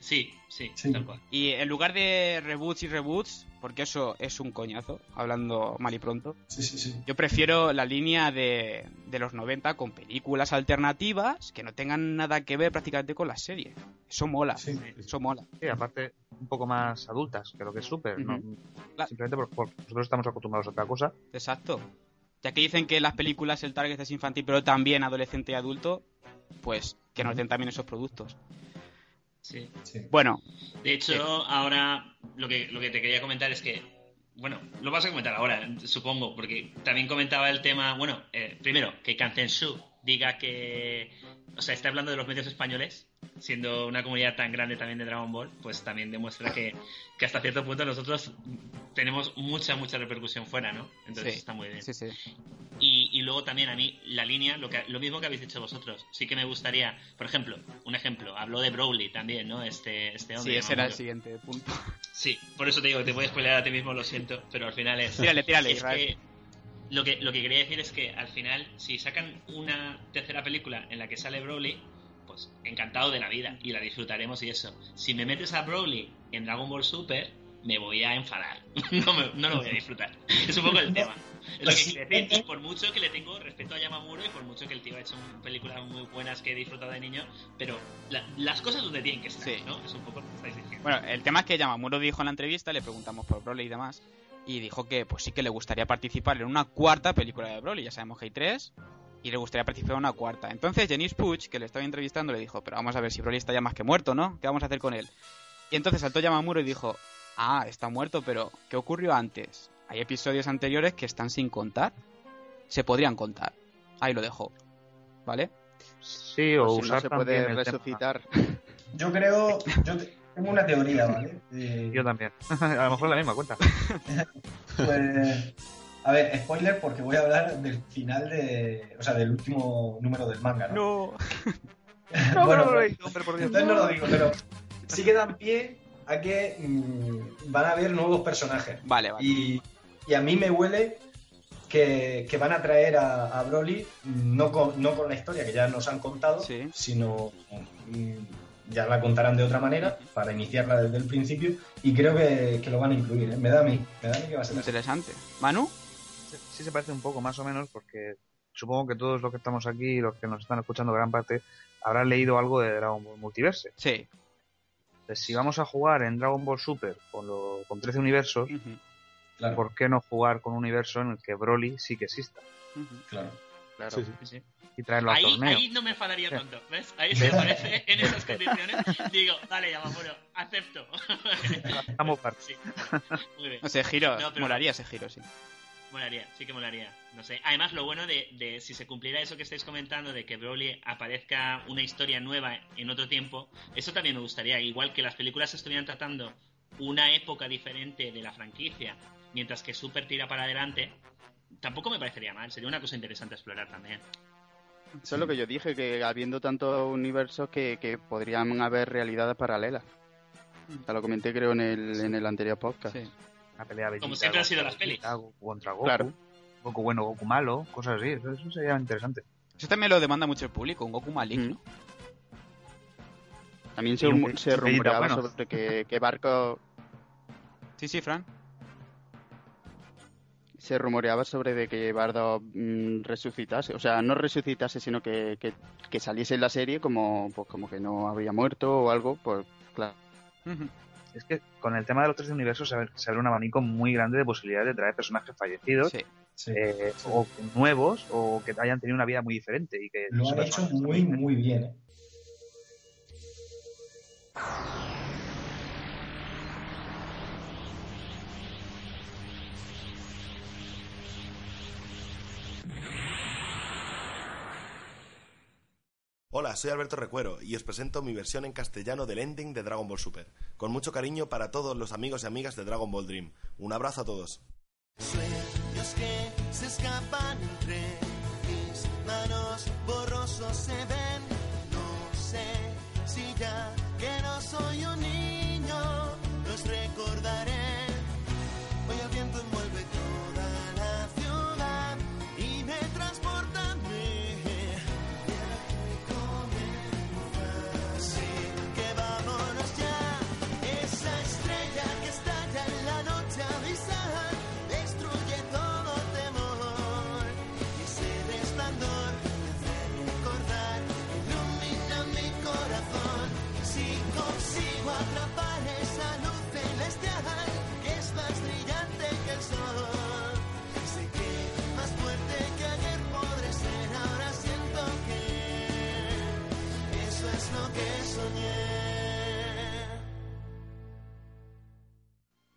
Sí, sí, Sí. tal cual. Y en lugar de reboots y reboots, porque eso es un coñazo, hablando mal y pronto, Sí, sí, sí. yo prefiero la línea de, de los 90 con películas alternativas que no tengan nada que ver prácticamente con la serie. Eso mola, Sí. eso mola. Sí, aparte, un poco más adultas que lo que es. La- Simplemente por, por- nosotros estamos acostumbrados a otra cosa. Exacto. Ya que dicen que las películas el target es infantil, pero también adolescente y adulto, pues que nos den también esos productos. Sí. sí. Bueno, De hecho, ahora lo que, lo que te quería comentar es que, bueno, lo vas a comentar ahora, supongo, porque también comentaba el tema, bueno, eh, primero, que Kanzenshu diga que, o sea, está hablando de los medios españoles, siendo una comunidad tan grande también de Dragon Ball, pues también demuestra que, que hasta cierto punto nosotros tenemos mucha, mucha repercusión fuera, ¿no? Entonces Sí. está muy bien. sí, sí. Y, y luego también a mí, la línea, lo, que, lo mismo que habéis dicho vosotros. Sí que me gustaría, por ejemplo, un ejemplo, habló de Broly también, ¿no? Este, este hombre. Sí, ese era el siguiente punto. Sí, por eso te digo que te voy a spoilear a ti mismo, lo siento, pero al final es. Tírale, tírale, es que lo que lo que quería decir es que al final, si sacan una tercera película en la que sale Broly, pues encantado de la vida y la disfrutaremos y eso. Si me metes a Broly en Dragon Ball Super, me voy a enfadar. No, me- no lo voy a disfrutar. Es un poco el tema. Es lo que quiero decir. Y por mucho que le tengo respeto a Yamamuro y por mucho que el tío ha hecho películas muy buenas que he disfrutado de niño, pero la- las cosas donde tienen que estar, Sí. ¿no? Es un poco lo que estáis diciendo. Bueno, el tema es que Yamamuro dijo en la entrevista, le preguntamos por Broly y demás, y dijo que pues sí que le gustaría participar en una cuarta película de Broly. Ya sabemos que hay tres, y le gustaría participar en una cuarta. Entonces Janice Puch, que le estaba entrevistando, le dijo, pero vamos a ver si Broly está ya más que muerto, ¿no? ¿Qué vamos a hacer con él? Y entonces saltó Yamamuro y dijo, ah, está muerto, pero ¿qué ocurrió antes? Hay episodios anteriores que están sin contar. Se podrían contar. Ahí lo dejó. ¿Vale? Sí, o Pues si no usar se puede tema- resucitar. Yo creo, yo te- tengo una teoría, ¿vale? Eh, Yo también. a lo mejor la misma cuenta. pues, a ver, spoiler porque voy a hablar del final de, o sea, del último número del manga, ¿no? No. bueno, no, pues, no, hombre, por Dios. entonces no lo digo, pero sí que dan pie a que mm, van a haber nuevos personajes. Vale, vale. Y, y a mí me huele que, que van a traer a, a Broly no con, no con la historia que ya nos han contado, Sí. sino mm, ya la contarán de otra manera para iniciarla desde el principio y creo que, que lo van a incluir. ¿eh? Me da a mí, me da a mí que va a ser así. Interesante. ¿Manu? Sí se parece un poco, más o menos, porque supongo que todos los que estamos aquí, los que nos están escuchando gran parte, habrán leído algo de Dragon Ball Multiverse. Sí. Entonces, si vamos a jugar en Dragon Ball Super con, lo, con 13 universos, Claro, ¿por qué no jugar con un universo en el que Broly sí que exista? claro. Claro. Sí, sí. Sí. Y traerlo al Ahí, torneo. ahí no me enfadaría tanto, ¿ves? Ahí se aparece en esas condiciones. Digo, vale, Yamamuro, acepto. Estamos partes. Sí, muy bien. No sé, giro. No, pero- Molaría ese giro, sí. Molaría, sí que molaría. No sé. Además, lo bueno de, de si se cumpliera eso que estáis comentando, de que Broly aparezca una historia nueva en otro tiempo, eso también me gustaría. Igual que las películas estuvieran tratando una época diferente de la franquicia, mientras que Super tira para adelante, tampoco me parecería mal. Sería una cosa interesante explorar también. Eso es lo que yo dije, que habiendo tantos universos que, que podrían haber realidades paralelas. O sea, lo comenté creo en el, en el anterior podcast. Sí. Una pelea Como siempre han sido las pelis. Goku contra Goku. Claro. Goku bueno, Goku malo, cosas así. Eso, eso sería interesante. Eso también lo demanda mucho el público, un Goku maligno. También se, un rumo- Vegeta se rumoreaba bueno. sobre que, que Barco Sí, sí, Fran. Se rumoreaba sobre de que Bardo mm, resucitase, o sea, no resucitase, sino que, que, que saliese en la serie como pues como que no había muerto o algo, pues claro. Es que con el tema de los 13 universos se abre, se abre un abanico muy grande de posibilidades de traer personajes fallecidos, Sí. Sí. eh, o nuevos, o que hayan tenido una vida muy diferente. y que Lo han hecho muy, muy bien. Soy Alberto Recuero y os presento mi versión en castellano del ending de Dragon Ball Super. Con mucho cariño para todos los amigos y amigas de Dragon Ball Dream. Un abrazo a todos.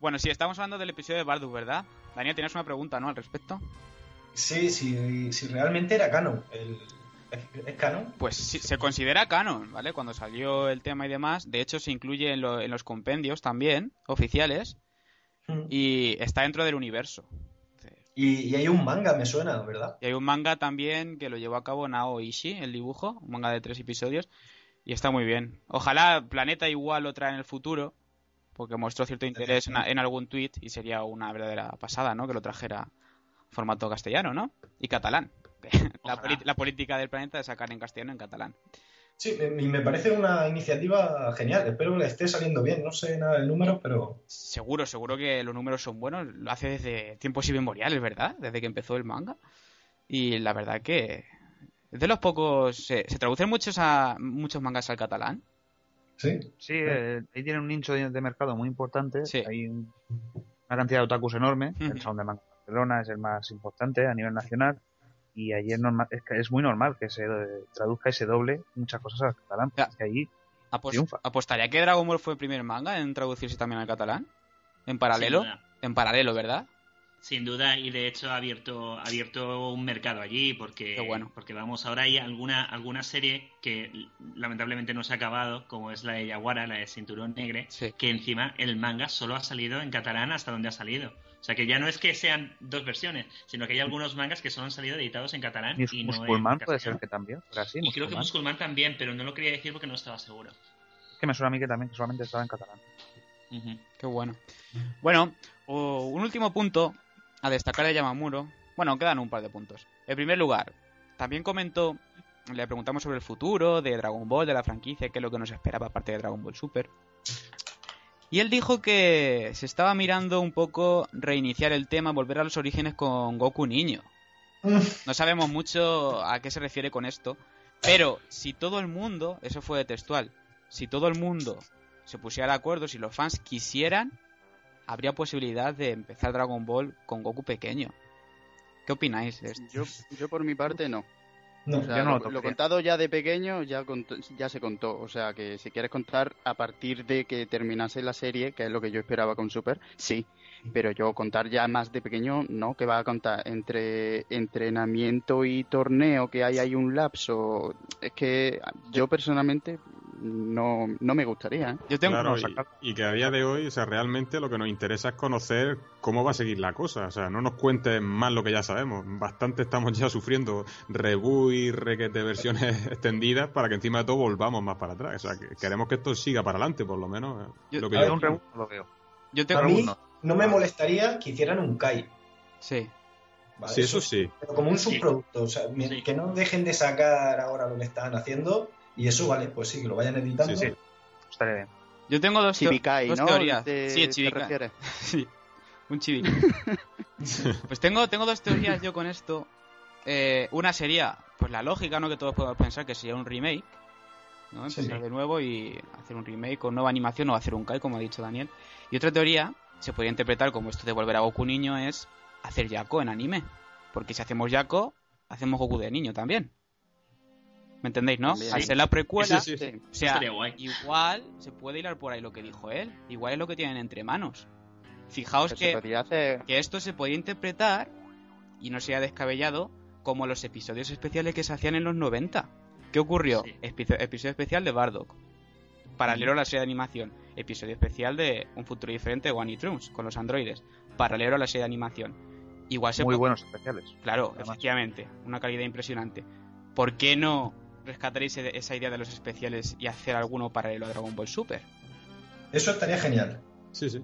Bueno, sí, estamos hablando del episodio de Bardus, ¿verdad? Daniel, tienes una pregunta, ¿no? Al respecto. Sí, sí, si realmente era canon. ¿Es, canon? Pues sí, se considera canon, ¿vale? Cuando salió el tema y demás. De hecho, se incluye en, los compendios también, oficiales. Hmm. Y está dentro del universo. Y, hay un manga, me suena, ¿verdad? Y hay un manga también que lo llevó a cabo Nao Ishii, el dibujo, un manga de tres episodios, y está muy bien. Ojalá Planeta igual lo trae en el futuro, porque mostró cierto interés en, algún tweet y sería una verdadera pasada, ¿no? Que lo trajera formato castellano, ¿no? Y catalán. la, política del planeta de sacar en castellano en catalán. Sí, y me parece una iniciativa genial. Espero que le esté saliendo bien. No sé nada del número, pero. Seguro, seguro que los números son buenos. Lo hace desde tiempos inmemoriales, ¿verdad? Desde que empezó el manga. Y la verdad que. Es de los pocos. Se, traducen muchos, a, muchos mangas al catalán. Sí. Sí, eh, ahí tienen un nicho de, mercado muy importante. Hay una cantidad de otakus enorme. El Sound de Barcelona es el más importante a nivel nacional. Y allí es, normal, es, muy normal que se traduzca ese doble muchas cosas al catalán. Que ahí ¿Apostaría que Dragon Ball fue el primer manga en traducirse también al catalán? ¿En paralelo? En paralelo, ¿verdad? Sin duda, y de hecho ha abierto, abierto un mercado allí, porque, bueno. porque vamos, ahora hay alguna, alguna serie que lamentablemente no se ha acabado, como es la de Yaguara, la de Cinturón Negre, que encima el manga solo ha salido en catalán hasta donde ha salido. O sea que ya no es que sean dos versiones, sino que hay algunos mangas que solo han salido editados en catalán. Y, no en puede ser que también. y creo que Musculman también, pero no lo quería decir porque no estaba seguro. Es que me suena a mí que también que solamente estaba en catalán. Qué bueno. Bueno, un último punto a destacar de Yamamuro, bueno, quedan un par de puntos. En primer lugar, también comentó, le preguntamos sobre el futuro de Dragon Ball, de la franquicia, qué es lo que nos esperaba aparte de Dragon Ball Super. Y él dijo que se estaba mirando un poco reiniciar el tema, volver a los orígenes con Goku niño. No sabemos mucho a qué se refiere con esto, pero si todo el mundo, eso fue textual, si todo el mundo se pusiera de acuerdo, si los fans quisieran, habría posibilidad de empezar Dragon Ball con Goku pequeño. ¿Qué opináis de esto? Yo, yo por mi parte no. No, no lo, contado ya de pequeño ya, ya se contó. O sea, que si quieres contar a partir de que terminase la serie, que es lo que yo esperaba con Super, sí. Pero yo contar ya más de pequeño, no. Que va a contar entre entrenamiento y torneo, que hay ahí un lapso. Es que yo personalmente no, no me gustaría. ¿eh? Yo tengo y, que a día de hoy, o sea, realmente lo que nos interesa es conocer cómo va a seguir la cosa. O sea, no nos cuentes más lo que ya sabemos. Bastante estamos ya sufriendo reboot y requete versiones extendidas para que encima de todo volvamos más para atrás. O sea, que queremos que esto siga para adelante, por lo menos. Yo, lo que yo... un lo veo. Yo tengo mí no me molestaría que hicieran un Kai. Sí. sí, eso, sí. Pero como un subproducto, o sea, que no dejen de sacar ahora lo que están haciendo y eso, vale, pues sí, que lo vayan editando. Sí, sí. Estaría bien. Yo tengo dos, Chibikai, dos ¿no? teorías. sí, Chibikai. sí, un Chibikai. pues tengo, tengo dos teorías yo con esto. Eh, una sería, pues la lógica, ¿no? Que todos podemos pensar que sería un remake. ¿no? Empezar de nuevo y hacer un remake con nueva animación o hacer un Kai, como ha dicho Daniel. Y otra teoría se podría interpretar como esto de volver a Goku niño es hacer Yako en anime. Porque si hacemos Yako, hacemos Goku de niño también. ¿Me entendéis, no? Al ser la precuela, o sea, igual se puede hilar por ahí lo que dijo él. Igual es lo que tienen entre manos. Fijaos que, que esto se podía interpretar, y no sea descabellado, como los episodios especiales que se hacían en los 90. ¿Qué ocurrió? episodio especial de Bardock. Paralelo a la serie de animación. Episodio especial de Un futuro diferente de One Trunks con los androides. Paralelo a la serie de animación. Igual se Muy buenos especiales. Claro, efectivamente. Una calidad impresionante. ¿Por qué no rescataréis esa idea de los especiales y hacer alguno paralelo a Dragon Ball Super. Eso estaría genial. Sí, sí.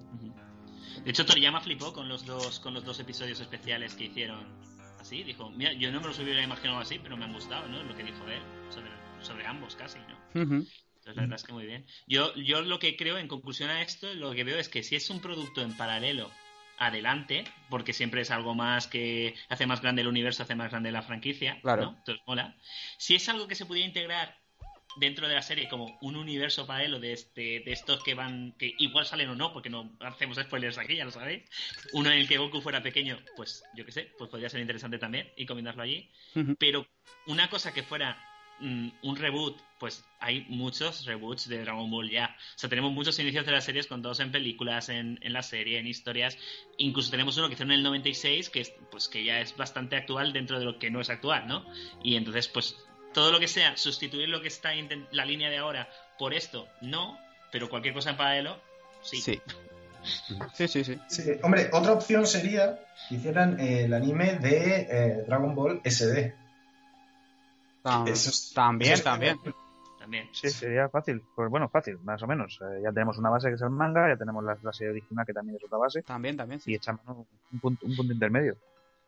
De hecho, Toriyama flipó con los dos, con los dos episodios especiales que hicieron así. Dijo, mira, yo no me los hubiera imaginado así, pero me han gustado, ¿no? Lo que dijo él sobre, sobre ambos casi, ¿no? Entonces, la verdad es que muy bien. Yo, yo lo que creo, en conclusión a esto, lo que veo es que si es un producto en paralelo adelante, porque siempre es algo más que hace más grande el universo, hace más grande la franquicia, Claro. ¿no? Entonces, mola. Si es algo que se pudiera integrar dentro de la serie como un universo paralelo de, este, de estos que van, que igual salen o no, porque no hacemos spoilers aquí, ya lo sabéis. Uno en el que Goku fuera pequeño, pues yo qué sé, pues podría ser interesante también y combinarlo allí. Pero una cosa que fuera mm, un reboot, pues hay muchos reboots de Dragon Ball ya. O sea, tenemos muchos inicios de las series contados en películas, en, en la serie, en historias. Incluso tenemos uno que hicieron en el 96, que, es, pues, que ya es bastante actual dentro de lo que no es actual, ¿no? Y entonces, pues todo lo que sea sustituir lo que está en la línea de ahora por esto, no, pero cualquier cosa en paralelo, sí. Sí. Sí, sí, sí. Sí, hombre, otra opción sería que hicieran eh, el anime de eh, Dragon Ball SD. Tam- Eso es- también, eso es- también. También. Sí, sería fácil. Pues bueno, fácil, más o menos. Eh, ya tenemos una base que es el manga, ya tenemos la, la serie original que también es otra base, También, también. y Sí. echamos un punto, un punto intermedio.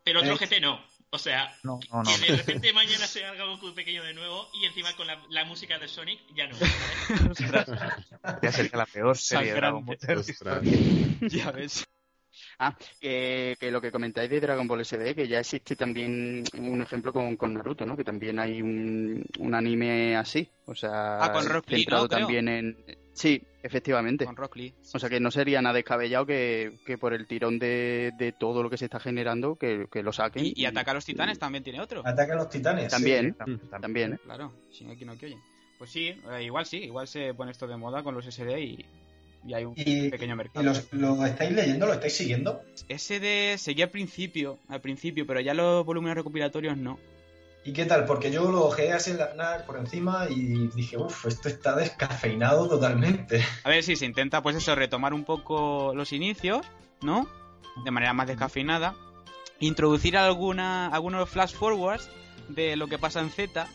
Pero otro Eh, GT no. O sea, No, no, no. que de repente mañana se haga Goku pequeño de nuevo y encima con la, la música de Sonic, ya no. Ya sería la peor serie de Dragon Ball. Ya ves. Ah, que, que lo que comentáis de Dragon Ball SD, que ya existe también un ejemplo con, con Naruto, ¿no? Que también hay un, un anime así, o sea, Ah, con Rock Lee, centrado ¿no? También en... Sí, efectivamente. Con Rock Lee. O sea que no sería nada descabellado que, que por el tirón de, de todo lo que se está generando, que, que lo saquen. Y, y Ataca a los Titanes también tiene otro. Ataque a los titanes. También, También, también. Claro, Shingeki no Kyojin. Pues sí, eh, igual sí, igual se pone esto de moda con los SD y, y hay un Y, pequeño ¿y mercado. los- lo estáis leyendo? ¿Lo estáis siguiendo? SD seguía al principio, al principio, pero ya los volúmenes recopilatorios no. ¿Y qué tal? Porque yo lo ojeé así en la FNAC por encima y dije, uff, esto está descafeinado totalmente. A ver si se intenta, pues eso, retomar un poco los inicios, ¿no? De manera más descafeinada. Introducir alguna, algunos flash forwards de lo que pasa en Z,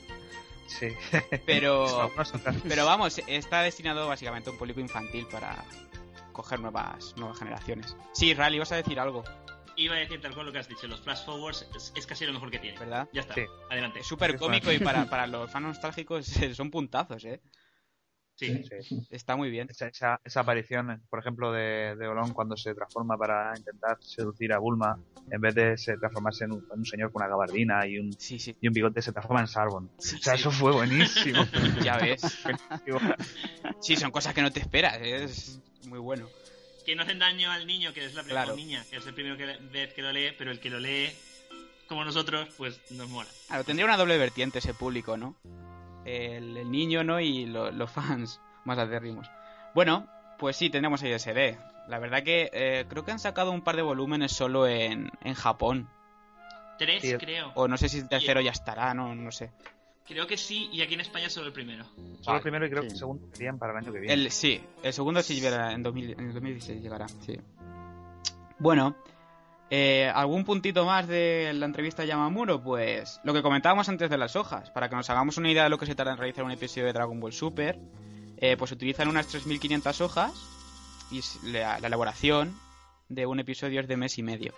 Sí. pero, pero vamos, está destinado básicamente a un público infantil para coger nuevas, nuevas generaciones. Sí, Rally, vas a decir algo, Iba a decir tal cual lo que has dicho, los flash forwards es, es casi lo mejor que tiene. ¿verdad? Ya está, Sí. adelante. Es súper cómico y para, para los fans nostálgicos son puntazos, ¿eh? Sí. Sí. Está muy bien. Esa, esa, esa aparición, por ejemplo, de, de Olón cuando se transforma para intentar seducir a Bulma, en vez de se transformarse en un, en un señor con una gabardina y un, Sí, sí. y un bigote, se transforma en Sarbon. Sí, O sea, sí. eso fue buenísimo. Ya ves. Sí, son cosas que no te esperas, es muy bueno. Que no hacen daño al niño, que es la primera Claro. niña, que es el primero que, vez que lo lee, pero el que lo lee, como nosotros, pues nos mola. Claro, tendría una doble vertiente ese público, ¿no? El, el niño, ¿no? Y lo- los fans más acérrimos. Bueno, pues sí, tenemos ahí SD. La verdad que eh, creo que han sacado un par de volúmenes solo en, en Japón. Tres, Sí. creo. O no sé si el tercero ya estará, no, no sé. Creo que sí, y aquí en España solo el primero. Solo el primero y creo que el segundo querían para el año que viene. El, sí, el segundo sí llegará en, 2000 en el 2016 llegará, sí. Bueno, eh, ¿algún puntito más de la entrevista a Yamamuro? Pues lo que comentábamos antes de las hojas, para que nos hagamos una idea de lo que se tarda en realizar un episodio de Dragon Ball Super, eh, pues utilizan unas 3.500 hojas y la, la elaboración de un episodio es de mes y medio.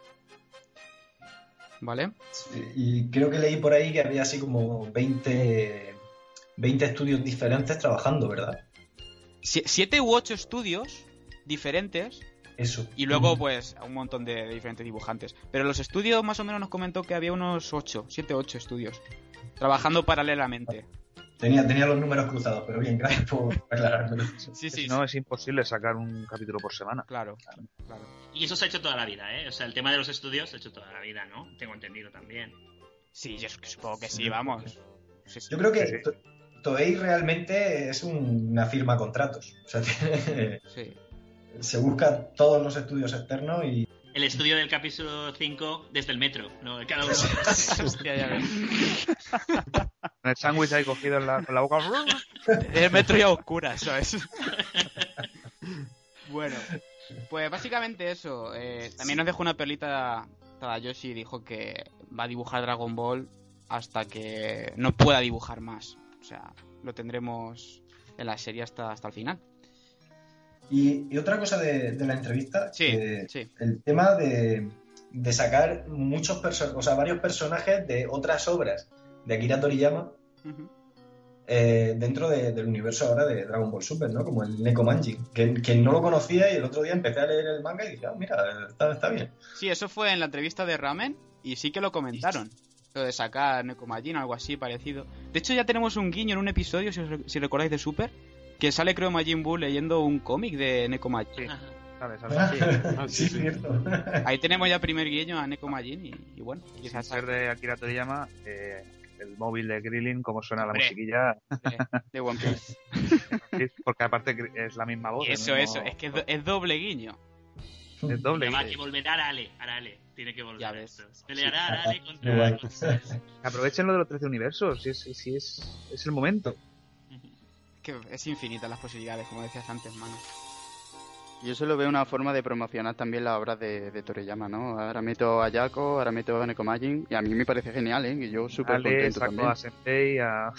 ¿Vale? Sí, Y creo que leí por ahí que había así como 20, 20 estudios diferentes trabajando, ¿verdad? Sie- siete u ocho estudios diferentes Eso. Y luego, pues, un montón de, de diferentes dibujantes. Pero los estudios, más o menos, nos comentó que había unos 8, 7, 8 estudios. Trabajando paralelamente. Tenía, tenía los números cruzados, pero bien, gracias por aclarármelo. Sí, si no, es imposible sacar un capítulo por semana. Claro, claro. Y eso se ha hecho toda la vida, ¿eh? O sea, el tema de los estudios se ha hecho toda la vida, ¿no? Tengo entendido también. Sí, yo supongo que sí, vamos. Sí, sí. Yo creo que Sí, sí. To- Toei realmente es un- una firma a contratos. O sea, tiene- Sí. Se busca todos los estudios externos y El estudio del capítulo 5 desde el metro, ¿no? Cada uno. Hostia, ya ves. Con el sándwich ahí cogido en la, con la boca. El metro ya oscura, ¿sabes? bueno, pues básicamente eso. eh, también nos dejó una perlita Tadayoshi y dijo que va a dibujar Dragon Ball hasta que no pueda dibujar más. O sea, lo tendremos en la serie hasta, hasta el final. Y, otra cosa de, la entrevista, sí, el tema de, sacar muchos o sea, varios personajes de otras obras de Akira Toriyama eh, dentro del universo ahora de Dragon Ball Super, ¿no? Como el Neko Manji, que, no lo conocía y el otro día empecé a leer el manga y dije, ah, mira, está, bien. Sí, eso fue en la entrevista de Ramen y sí que lo comentaron. Lo de sacar Neko Manji, algo así parecido. De hecho, ya tenemos un guiño en un episodio, si, recordáis, de Super, que sale, creo, Majin Buu leyendo un cómic de Neko Manji. Ah, sí, cierto. Ahí tenemos ya primer guiño a Neko Majin y, bueno. Quizás ser de Akira Toriyama, eh, el móvil de Grilling, cómo suena la musiquilla. De, One Piece. porque aparte es la misma voz. Eso, eso, es que es, doble guiño. Es doble guiño. que volverá Arale, Arale. Tiene que volver esto. Peleará Arale contra... Aprovechen lo de los 13 universos, si es, si es, es el momento. Es que es infinita las posibilidades, como decías antes, mano. Yo solo veo una forma de promocionar también las obras de, de Toriyama, ¿no? Ahora meto a Yako, ahora meto a Nekomajin, y a mí me parece genial, ¿eh? Y yo súper contento también. a Senpei, a...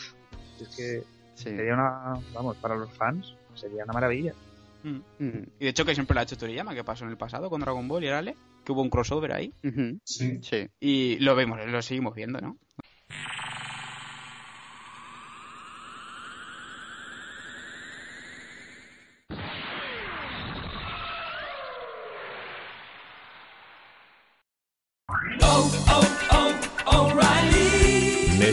Es que sería una... Vamos, para los fans, sería una maravilla. Mm. Mm. Y de hecho que siempre lo ha hecho Toriyama, que pasó en el pasado con Dragon Ball y Arale, que hubo un crossover ahí. Sí. sí. Y lo vemos, lo seguimos viendo, ¿no?